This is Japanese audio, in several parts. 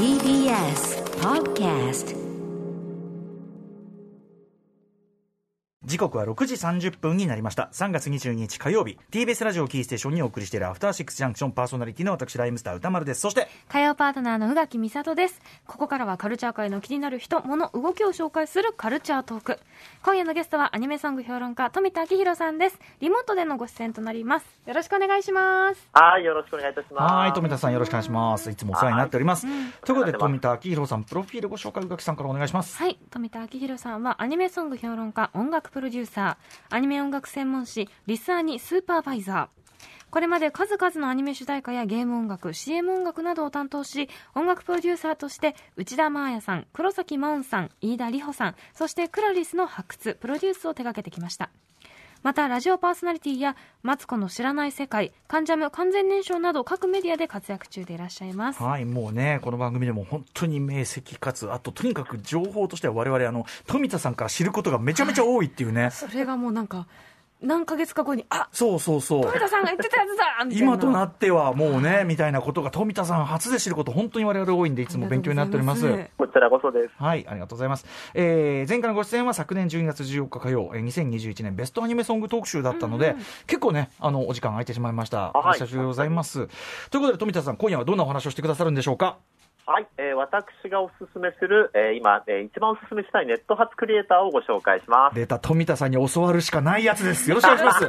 TBS Podcast 時刻は6時30分になりました3月22日火曜日 TBS ラジオキーステーションにお送りしているアフターシックスジャンクションパーソナリティの私ライムスター歌丸ですそして火曜パートナーの宇垣美里です。ここからはカルチャー界の気になる人、物、動きを紹介するカルチャートーク。今夜のゲストはアニメソング評論家、富田明宏さんです。リモートでのご出演となります。よろしくお願いします。はい、よろしくお願いいたします。はい富田さんよろしくお願いしますいつもお世話になっております、はいということで富田明宏さんプロフィールご紹介宇垣さんからお願いしますはい、富田明宏さんはアニメソング評論家、音楽ププロデューサー、アニメ音楽専門誌、リスアニスーパーバイザー。これまで数々のアニメ主題歌やゲーム音楽、CM 音楽などを担当し、音楽プロデューサーとして、内田真彩さん、黒崎真音さん、飯田里穂さん、そしてクラリスの発掘、プロデュースを手掛けてきました。また、ラジオパーソナリティや、マツコの知らない世界、カンジャム完全燃焼など各メディアで活躍中でいらっしゃいます。はい、もうね、この番組でも本当に明晰かつ、あととにかく情報としては我々あの富田さんから知ることがめちゃめちゃ多いっていうね。それがもうなんか、何ヶ月か後に、あそうそうそう。富田さんが言ってたやつだみたいな。今となってはもうね、みたいなことが富田さん初で知ること本当に我々多いんでいつも勉強になっております。こちらこそです。はい、ありがとうございます。えー、前回のご出演は昨年12月14日火曜、えー、2021年ベストアニメソング特集だったので、結構ね、あの、お時間空いてしまいました。おはい久しぶりでございます。ということで、富田さん、今夜はどんなお話をしてくださるんでしょうか？はい、えー私がおすすめする、えー今、えー一番おすすめしたいネット発クリエイターをご紹介します。出た富田さんに教わるしかないやつです。よろしくお願いします。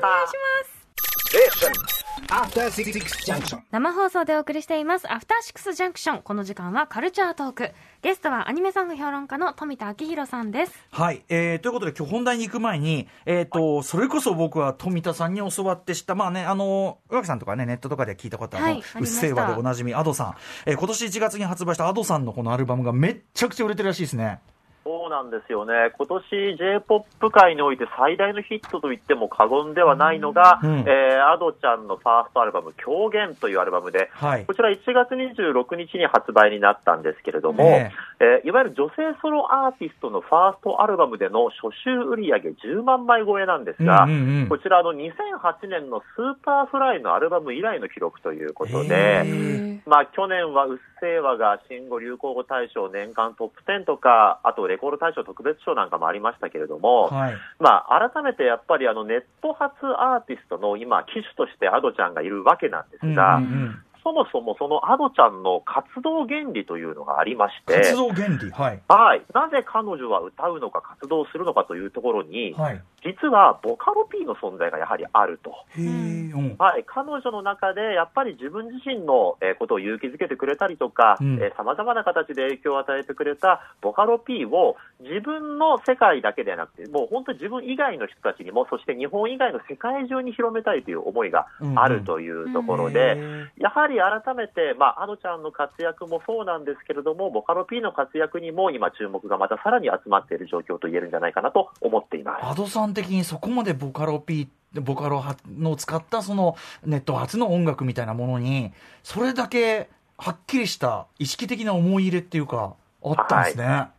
生放送でお送りしています、アフターシックスジャンクション。この時間はカルチャートーク。ゲストはアニメソング評論家の富田明宏さんです。はい、えー、ということで今日本題に行く前に、えっ、と、それこそ僕は富田さんに教わってした、まあね、あの、宇垣さんとかね、ネットとかで聞いたことある、はいうっせぇわでおなじみ、アドさん。えー今年1月に発売したアドさんのこのアルバムがめっちゃくちゃ売れてるらしいですね。そうなんですよね。今年 J-POP 界において最大のヒットと言っても過言ではないのが、うんえー、アドちゃんのファーストアルバム、狂言というアルバムで、はい。こちら1月26日に発売になったんですけれども、ねえ。ーいわゆる女性ソロアーティストのファーストアルバムでの初週売上10万枚超えなんですが、うんうんうん。こちらあの2008年の Superfly のアルバム以来の記録ということへで、ー。まあ、去年はうっせぇわが新語・流行語大賞年間トップ10とか、あとレコード大賞特別賞なんかもありましたけれども、はい。まあ、改めてやっぱりあのネット発アーティストの今、旗手として Ado ちゃんがいるわけなんですが、うんうんうんそもそもその Ado ちゃんの活動原理というのがありまして、活動原理？はい。はい、なぜ彼女は歌うのか活動するのかというところに、はい。実はボカロ P の存在がやはりあると。はい、彼女の中でやっぱり自分自身のえーことを勇気づけてくれたりとかうん。さまざまな形で影響を与えてくれたボカロ P を自分の世界だけではなくてもう本当に自分以外の人たちにもそして日本以外の世界中に広めたいという思いがあるというところで、やはり改めて、まあ、アドちゃんの活躍もそうなんですけれどもボカロ P の活躍にも今注目がまたさらに集まっている状況と言えるんじゃないかなと思っています。的にそこまでボカロ P ボカロの使ったそのネット初の音楽みたいなものにそれだけはっきりした意識的な思い入れっていうかあったんですね。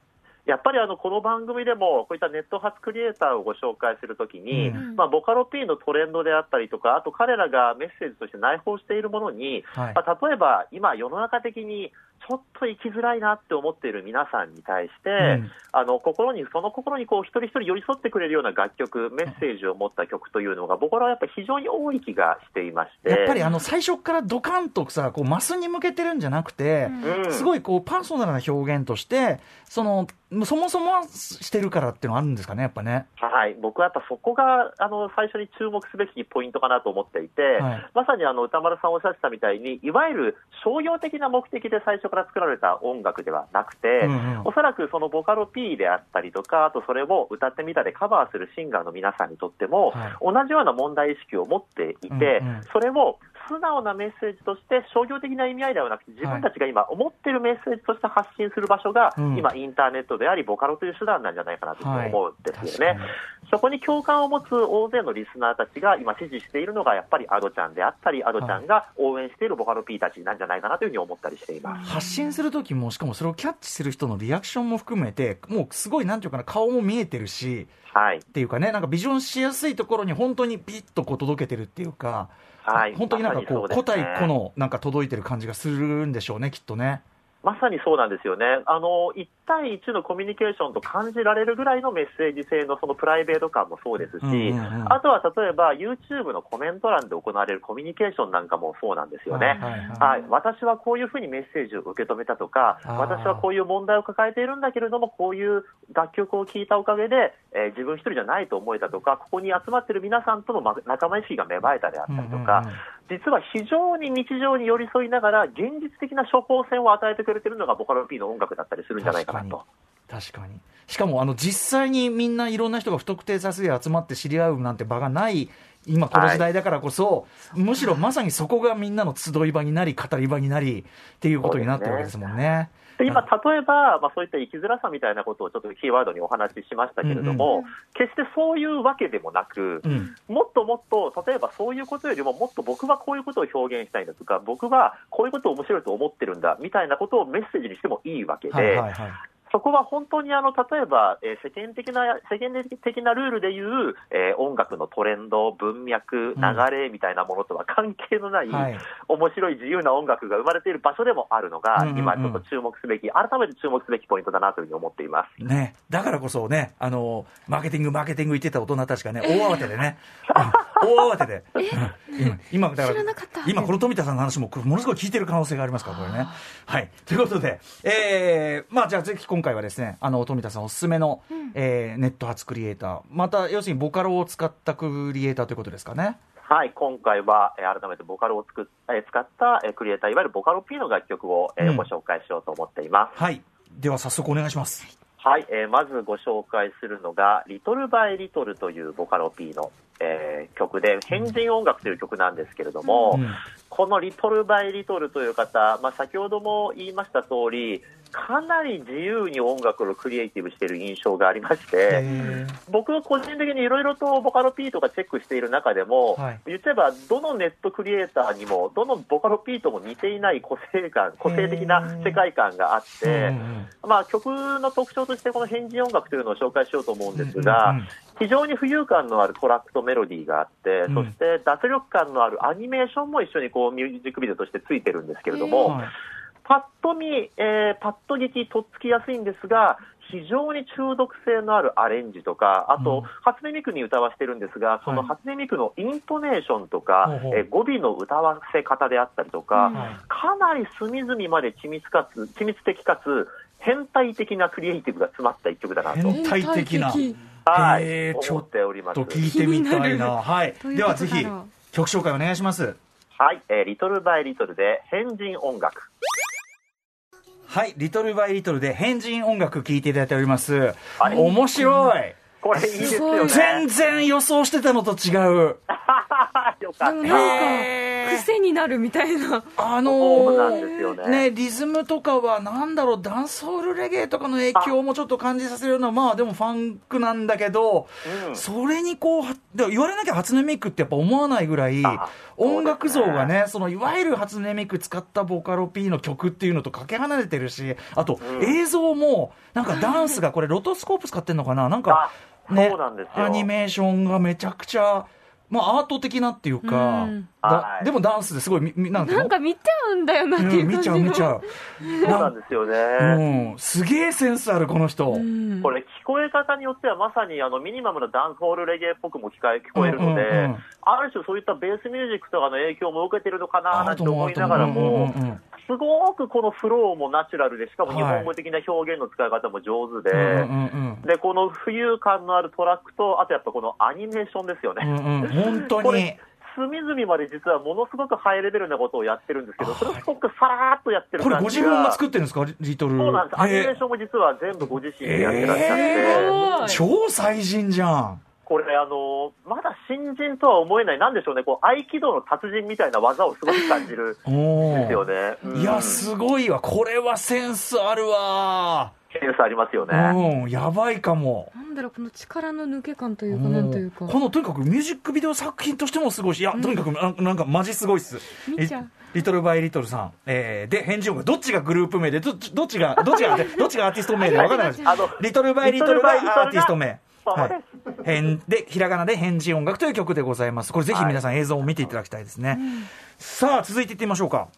やっぱりあのこの番組でもこういったネット発クリエイターをご紹介するときに、うん。まあ、ボカロ P のトレンドであったりとか、あと彼らがメッセージとして内包しているものに、はい。まあ、例えば今、世の中的にちょっと生きづらいなって思っている皆さんに対して、うんあの心にその心にこう一人一人寄り添ってくれるような楽曲、メッセージを持った曲というのが、僕らはやっぱり非常に多い気がしていまして。やっぱりあの最初からドカンとさこうマスに向けてるんじゃなくて、うんすごいこうパーソナルな表現としてそのそもそもはしてるからっていうのはあるんですかねやっぱね。はい、僕はやっぱそこがあの最初に注目すべきポイントかなと思っていて、はいまさにあの歌丸さんおっしゃってたみたいに、いわゆる商業的な目的で最初から作られた音楽ではなくて、うんうん。おそらくそのボカロ P であったりとか、あとそれを歌ってみたでカバーするシンガーの皆さんにとっても、はい。同じような問題意識を持っていて、うんうん。それを素直なメッセージとして商業的な意味合いではなくて自分たちが今思っているメッセージとして発信する場所が、うん今インターネットでありボカロという手段なんじゃないかなと思うんですよね。確かにそこに共感を持つ大勢のリスナーたちが今支持しているのがやっぱりアドちゃんであったり、アドちゃんが応援しているボカロ P たちなんじゃないかなというふうに思ったりしています。発信する時もしかもそれをキャッチする人のリアクションも含めてもうすごいなんていうかな顔も見えてるしはい。っていうかねなんかビジョンしやすいところに本当にピッとこう届けてるっていうか、はい本当になんかこう個体個のなんか届いてる感じがするんでしょうねきっとね。まさにそうなんですよね。あの、1対1のコミュニケーションと感じられるぐらいのメッセージ性のそのプライベート感もそうですし、あとは例えば YouTube のコメント欄で行われるコミュニケーションなんかもそうなんですよね。はい私はこういうふうにメッセージを受け止めたとか、私はこういう問題を抱えているんだけれども、こういう楽曲を聴いたおかげで、えー自分一人じゃないと思えたとか、ここに集まっている皆さんとのま仲間意識が芽生えたであったりとか、実は非常に日常に寄り添いながら、現実的な処方箋を与えてくれているのがボカロ P の音楽だったりするんじゃないかなと。確かにしかもあの実際にみんないろんな人が不特定多数で集まって知り合うなんて場がない今この時代だからこそ、むしろまさにそこがみんなの集い場になり語り場になりっていうことになってるわけですもんね。で今、例えば、まあ、そういった生きづらさみたいなことをちょっとキーワードにお話ししましたけれども、決してそういうわけでもなく、うん。もっともっと、例えばそういうことよりも、もっと僕はこういうことを表現したいんだとか、僕はこういうことを面白いと思ってるんだみたいなことをメッセージにしてもいいわけで、はいはいはいそこは本当にあの例えば、えー世間的な世間的なルールでいう、えー音楽のトレンド、文脈、流れみたいなものとは関係のない、はい。面白い自由な音楽が生まれている場所でもあるのが、うんうんうん。今ちょっと注目すべき、改めて注目すべきポイントだなというふうに思っています。ね、だからこそね、あの、マーケティング、マーケティング言ってた大人たちがね、大慌てでね、うん。大慌てで、うん。今、だから知らなかった。今、この富田さんの話も、ものすごい聞いてる可能性がありますから、これね。はい。ということで、えー、まあ、じゃあ、ぜひ今回はですね、あの、富田さんおすすめの、えーネット発クリエイター、また、要するにボカロを使ったクリエイターということですかね？はい、今回は、えー改めてボカロを作っ、えー使った、えークリエイター、いわゆるボカロ P の楽曲を、えーうんご紹介しようと思っています。はい。では、早速お願いします。はい、えーまずご紹介するのが、リトルバイリトルというボカロ P の、えー曲で、変人音楽という曲なんですけれども、うんこのリトルバイリトルという方、まあ、先ほども言いました通り、かなり自由に音楽をクリエイティブしている印象がありまして、僕は個人的にいろいろとボカロ P とかチェックしている中でも、はい。言っちゃえばどのネットクリエイターにもどのボカロ P とも似ていない個性感個性的な世界観があって、まあ、曲の特徴としてこの変人音楽というのを紹介しようと思うんですが、非常に浮遊感のあるトラックとメロディーがあって、うん。そして脱力感のあるアニメーションも一緒にこうミュージックビデオとしてついてるんですけれども、はいパッと見、えーパッと聞き、とっつきやすいんですが、非常に中毒性のあるアレンジとか、あと、うん初音ミクに歌わせてるんですが、その初音ミクのイントネーションとか、ほうほうえー語尾の歌わせ方であったりとか、かなり隅々まで緻密かつ、緻密的かつ、変態的なクリエイティブが詰まった一曲だなと、変態的な。変はいちょっ思っておりますと。聞いてみたいなな。はい。どういうではぜひ曲紹介お願いします。はい、えーリトルバイリトルで変人音楽。はい、リトルバイリトルで変人音楽聴いていただいております。はい面白い。これいいですよね。全然予想してたのと違う。よかった。なんか癖になるみたいな。あのーね。ね、リズムとかは、なんだろう、ダンソールレゲエとかの影響もちょっと感じさせるような、まあでもファンクなんだけど、うん。それにこう、はでも言われなきゃ初音ミクってやっぱ思わないぐらいあ、音楽像がそうね、そのいわゆる初音ミク使ったボカロ P の曲っていうのとかけ離れてるし、あとうん。映像も、なんかダンスがこれロトスコープ使ってんのかな？なんか、あねアニメーションがめちゃくちゃ、まあアート的なっていうかうん、だはい。でもダンスですごいみ、みなんなんか見ちゃうんだよなっていううん見感じのちゃう見ちゃう。そうなんですよね。うん、すげえセンスある、この人。うん。これ、聞こえ方によってはまさにあのミニマムなダンスホールレゲエっぽくも聞聞こえるので、うんうんうんある種そういったベースミュージックとかの影響も受けてるのかななんて思いながらうんうんも、うんうんすごくこのフローもナチュラルで、しかも日本語的な表現の使い方も上手で、うんうんうんで、この浮遊感のあるトラックと、あとやっぱこのアニメーションですよね。うんうん本当にこれ。隅々まで実はものすごくハイレベルなことをやってるんですけど、それをすごくさらーっとやってるこれ感じが。ご自分が作ってるんですか？リリトル。そうなんです。アニメへーションも実は全部ご自身でやってらっしゃって、えー超最人じゃん。これあの、まだ新人とは思えない、なんでしょうね、こう合気道の達人みたいな技をすごく感じる おんーですよね。うんいや、すごいわ。これはセンスあるわ。センスありますよね。うん、やばいかも。なんだろうこの力の抜け感というかなんというかこのとにかくミュージックビデオ作品としてもすごいし、いや、とにかくななんかマジすごいっす。見ちゃうリリトルバイリトルさん。えー、で、返事音がどっちがグループ名で、どどっちが、どっちが、どっちがアーティスト名でわからないです。あの、リトルバイリトルがアーティスト名。はい。変で、ひらがなで返事音楽という曲でございます。これぜひ皆さん映像を見ていただきたいですね。さあ、続いていってみましょうか。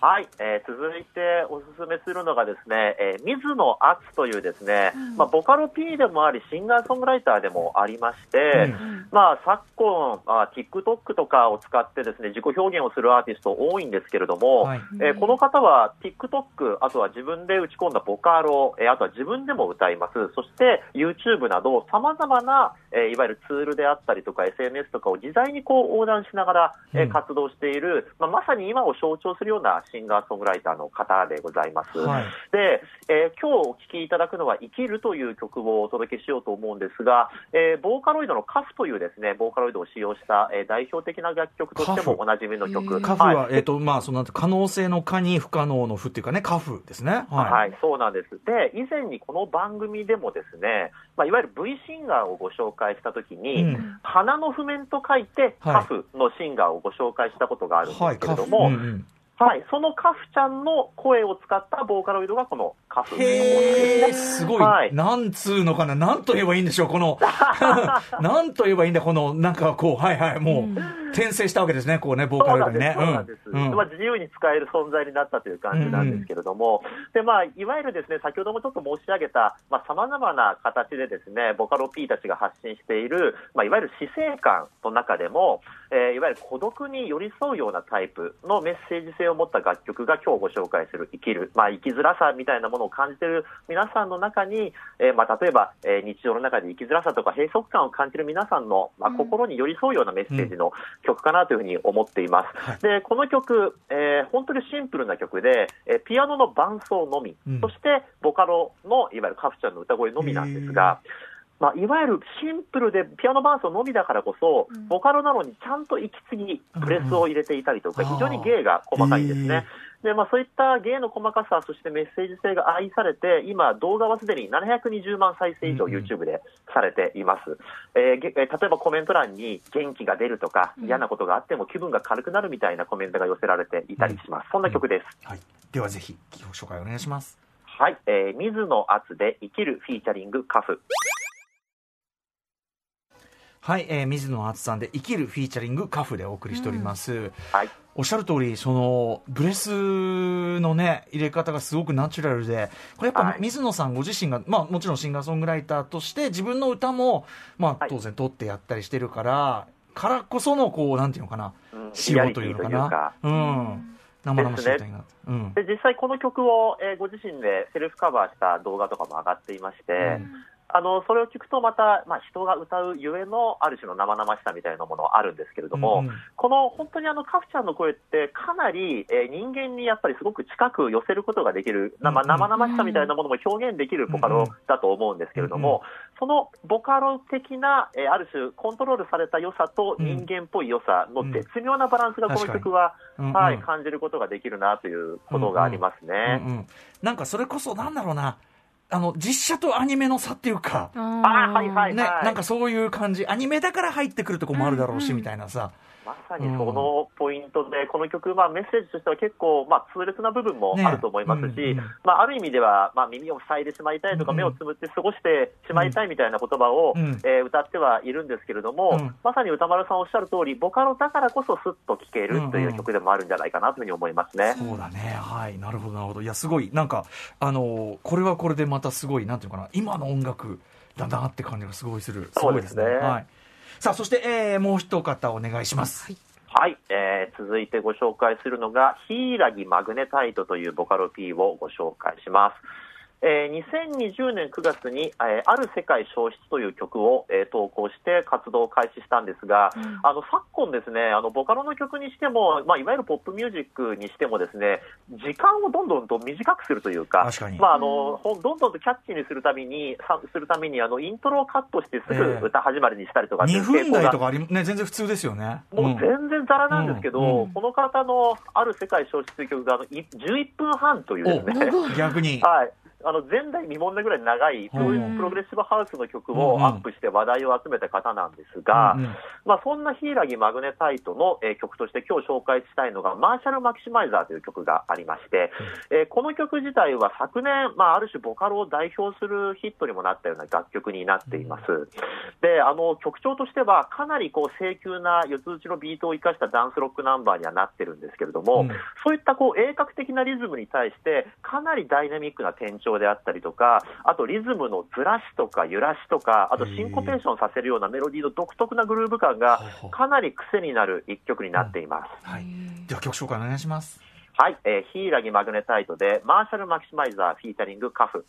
はい、えー続いておすすめするのがですね、えー水野敦というですね、まあ、ボカロ P でもあり、シンガーソングライターでもありまして、まあ、昨今あ、TikTok とかを使ってですね、自己表現をするアーティスト多いんですけれども、はい。えーこの方は TikTok、あとは自分で打ち込んだボカロ、えーあとは自分でも歌います。そして YouTube など様々な、えーいわゆるツールであったりとか SNS とかを自在にこう横断しながら、えーうん。活動している、まあ、まさに今を象徴するようなシンガーソングライターの方でございます。はいで、えー今日お聴きいただくのは生きるという曲をお届けしようと思うんですが、えーボーカロイドのカフというですね、ボーカロイドを使用した、えー代表的な楽曲としてもおなじみの曲。カフは、はいえっ、と、まあ、その可能性の可に不可能の不っていうかね、カフですね。はい。はい、そうなんです。で、以前にこの番組でもですね、まあ、いわゆる V シンガーをご紹介したときに、うん花の譜面と書いて、はいカフのシンガーをご紹介したことがあるんです。けれども、うんうんはい、そのカフちゃんの声を使ったボーカロイドがこのカフへえ、すごい、はい。なんつうのかな、なんと言えばいいんでしょう、この、なんと言えばいいんだ、この、なんかこう、はいはい、もう、転生したわけですね、こうね、ボーカそうなんです、ロイドにね。そうなんです、うん。まあ、自由に使える存在になったという感じなんですけれども、でまあ、いわゆるですね先ほどもちょっと申し上げたさまざ、まな形でですねボカロ P たちが発信している、まあ、いわゆる死生観の中でも、えーいわゆる孤独に寄り添うようなタイプのメッセージ性を持った楽曲が今日ご紹介する生きる、まあ、生きづらさみたいなものを感じている皆さんの中に、えーまあ、例えば、えー日常の中で生きづらさとか閉塞感を感じる皆さんの、まあ、心に寄り添うようなメッセージの曲かなというふうに思っています。はい。でこの曲、えー本当にシンプルな曲で、えーピアノの伴奏のみ、うん。そしてボカロのいわゆるカフちゃんの歌声のみなんですが、まあ、いわゆるシンプルでピアノ伴奏のみだからこそ、うん。ボカロなのにちゃんと息継ぎ、プレスを入れていたりとか、うん。非常に芸が細かいんですね。でまあ、そういった芸の細かさ、そしてメッセージ性が愛されて、今、動画はすでに720万再生以上、うんうん YouTube でされています、えーげえー例えばコメント欄に元気が出るとか、うん嫌なことがあっても気分が軽くなるみたいなコメントが寄せられていたりします、そんな曲です。はい。ではぜひ、ご紹介お願いします。はい、えー水野敦で生きるフィーチャリングカフ。はい、えー水野敦さんで生きるフィーチャリングカフでお送りしております。はいおっしゃる通り、その、ブレスのね、入れ方がすごくナチュラルで、これやっぱはい水野さんご自身が、まあもちろんシンガーソングライターとして自分の歌も、まあはい当然撮ってやったりしてるから、からこその、こう、なんていうのかな、うん仕様というのかなうん。生。うん。で実際この曲を、えーご自身でセルフカバーした動画とかも上がっていまして、うんあのそれを聞くとまた、まあ、人が歌うゆえのある種の生々しさみたいなものはあるんですけれども、うんうん。この本当にあのカフちゃんの声ってかなり、えー人間にやっぱりすごく近く寄せることができる、なまあうんうん。生々しさみたいなものも表現できるボカロだと思うんですけれども、そのボカロ的な、えーある種コントロールされた良さと人間っぽい良さの絶妙なバランスがこの曲は、うんうん。はい、感じることができるなということがありますね。うんうん。なんかそれこそなんだろうなあの実写とアニメの差っていうか、ああーはいはいね、なんかそういう感じ。アニメだから入ってくるとこもあるだろうし、うんうん。みたいなさまさにそのポイントで、この曲、まあ、メッセージとしては結構、まあ、痛烈な部分もあると思いますし、ねうんうん。まあ、ある意味では、まあ、耳を塞いでしまいたいとか、うんうん目をつむって過ごしてしまいたいみたいな言葉を、うん。えー歌ってはいるんですけれども、うん。まさに歌丸さんおっしゃる通り、ボカロだからこそスッと聴けるといん。ううん曲でもあるんじゃないかなというふうに思いますね。そうだね。はい。なるほどなるほど。いやすごい。なんかあのこれはこれでまたすごいなんていうのかな。今の音楽だなって感じがすごいする。そうですね。ごいはい、さあそして、えーもう一方お願いします、はい、えー続いてご紹介するのが、ヒイラギマグネタイトというボカロ P をご紹介します。えー2020年9月に、えーある世界消失という曲を、えー投稿して活動を開始したんですが、うん。あの昨今ですね、あのボカロの曲にしても、まあ、いわゆるポップミュージックにしてもですね、時間をどんどんと短くするというか、確かに。まあ、あのほんどんどんとキャッチーにするために、さするためにあのイントロをカットしてすぐ歌始まりにしたりとかってい2う傾向が分台とかありね全然普通ですよね。もう全然ざらなんですけど、うん。うん。この方のある世界消失という曲があのい11分半というですね、うん 逆に。はい、あの前代未聞なぐらい長い、うんそういうプログレッシブハウスの曲をアップして話題を集めた方なんですが、うんうん。まあ、そんな柊マグネタイトの、えー曲として今日紹介したいのが、マーシャル・マキシマイザーという曲がありまして、えーこの曲自体は昨年、まあ、ある種ボカロを代表するヒットにもなったような楽曲になっています。で、あの、曲調としてはかなりこう、清急な四つ打ちのビートを生かしたダンスロックナンバーにはなってるんですけれども、うん。そういったこう、鋭角的なリズムに対して、かなりダイナミックな転調であったりとか、あとリズムのずらしとか揺らしとか、あとシンコペーションさせるようなメロディーの独特なグルーヴ感がかなり癖になる一曲になっています。はい、では曲紹介お願いします。はい、えー、ヒイラギマグネタイトで、マーシャル・マキシマイザー、フィーチャリング、カフ。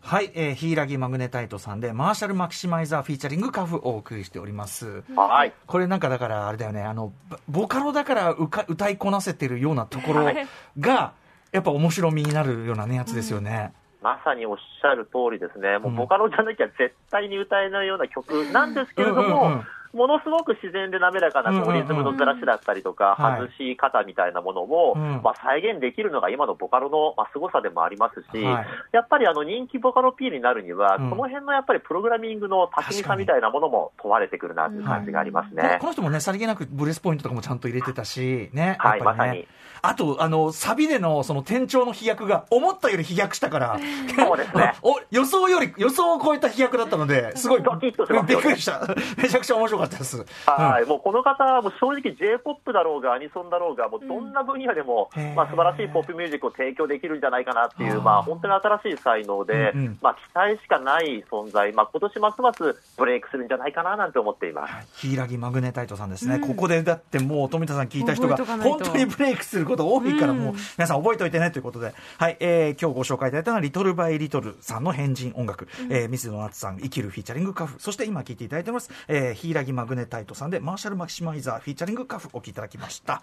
はい、えー、ヒイラギマグネタイトさんで、マーシャルマキシマイザーフィーチャリングカフをお送りしております。はい。これなんかだからあれだよね、あの、ボボカロだからうか歌いこなせてるようなところはいが、やっぱ面白みになるようなね、やつですよね。まさにおっしゃる通りですね、もううん。ボカロじゃなきゃ絶対に歌えないような曲なんですけれどうんうんもうん、ものすごく自然で滑らかなリズムのずらしだったりとか、はい外し方みたいなものを、うんまあ、再現できるのが今のボカロのまあ凄さでもありますし、はいやっぱりあの人気ボカロ P になるには、うんこの辺のやっぱりプログラミングの巧みさみたいなものも問われてくるなという感じがありますこね。この人もね、さりげなくブレスポイントとかもちゃんと入れてたし、ね。はい、まさに。あと、あの、サビでのその転調の飛躍が思ったより飛躍したから、そうですね。お予想より、予想を超えた飛躍だったので、すごい、ドキッとしまびっくりした。めちゃくちゃ面白かったです。はい、もうこの方はもう正直 J-POP だろうがアニソンだろうが、もうどんな分野でも、へー。まあ素晴らしいポップミュージックを提供できるんじゃないかなっていう、まあ本当に新しい才能で、うんうん。まあ期待しかない存在、まあ今年ますますブレイクするんじゃないかななんて思っています。柊マグネタイトさんですね、うん。ここでだってもう富田さん聞いた人が本当にブレイクすること多いから、うん。もう皆さん覚えておいてねということで、はい。えー今日ご紹介いただいたのはリトルバイリトルさんの変人音楽、えー水野夏さん生きるフィーチャリングカフ。そして今聞いていただいてます、えー、マグネタイトさんでマーシャルマキシマイザーフィーチャリングカフお聴きいただきました。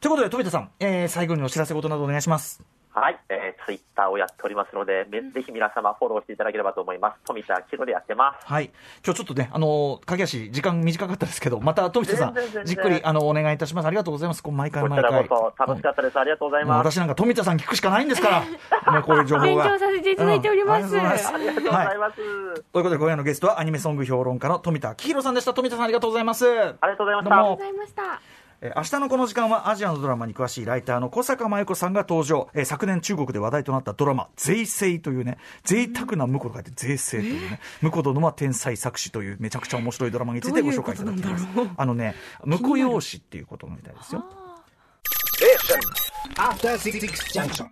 ということで富田さん、えー最後にお知らせ事などお願いします。はい、えー、ツイッターをやっておりますので、めぜひ皆様フォローしていただければと思います。富田明でやってます。はい。今日ちょっとね、あのー、駆け足、時間短かったですけど、また、富田さん全然全、然じっくり、あの、お願いいたします。ありがとうございます。こう毎回こち毎回。らこそ楽しかったです。ありがとうございます。私なんか富田さん聞くしかないんですから、も うこういう情報が。勉強させていただいておりますうんありがとうございありがとうごはい。ということで、今夜のゲストはアニメソング評論家の富田明宏さんでした。富田さんありがとうございます。ありがとうございました。どうもありがとうございましたえー明日のこの時間はアジアのドラマに詳しいライターの小坂真由子さんが登場、えー昨年中国で話題となったドラマ「税制」というね贅沢な婿と書いて税制というね婿殿は天才作詞というめちゃくちゃ面白いドラマについてご紹介いただきます。あのね婿養子っていうことみたいですよ。After Six Junction.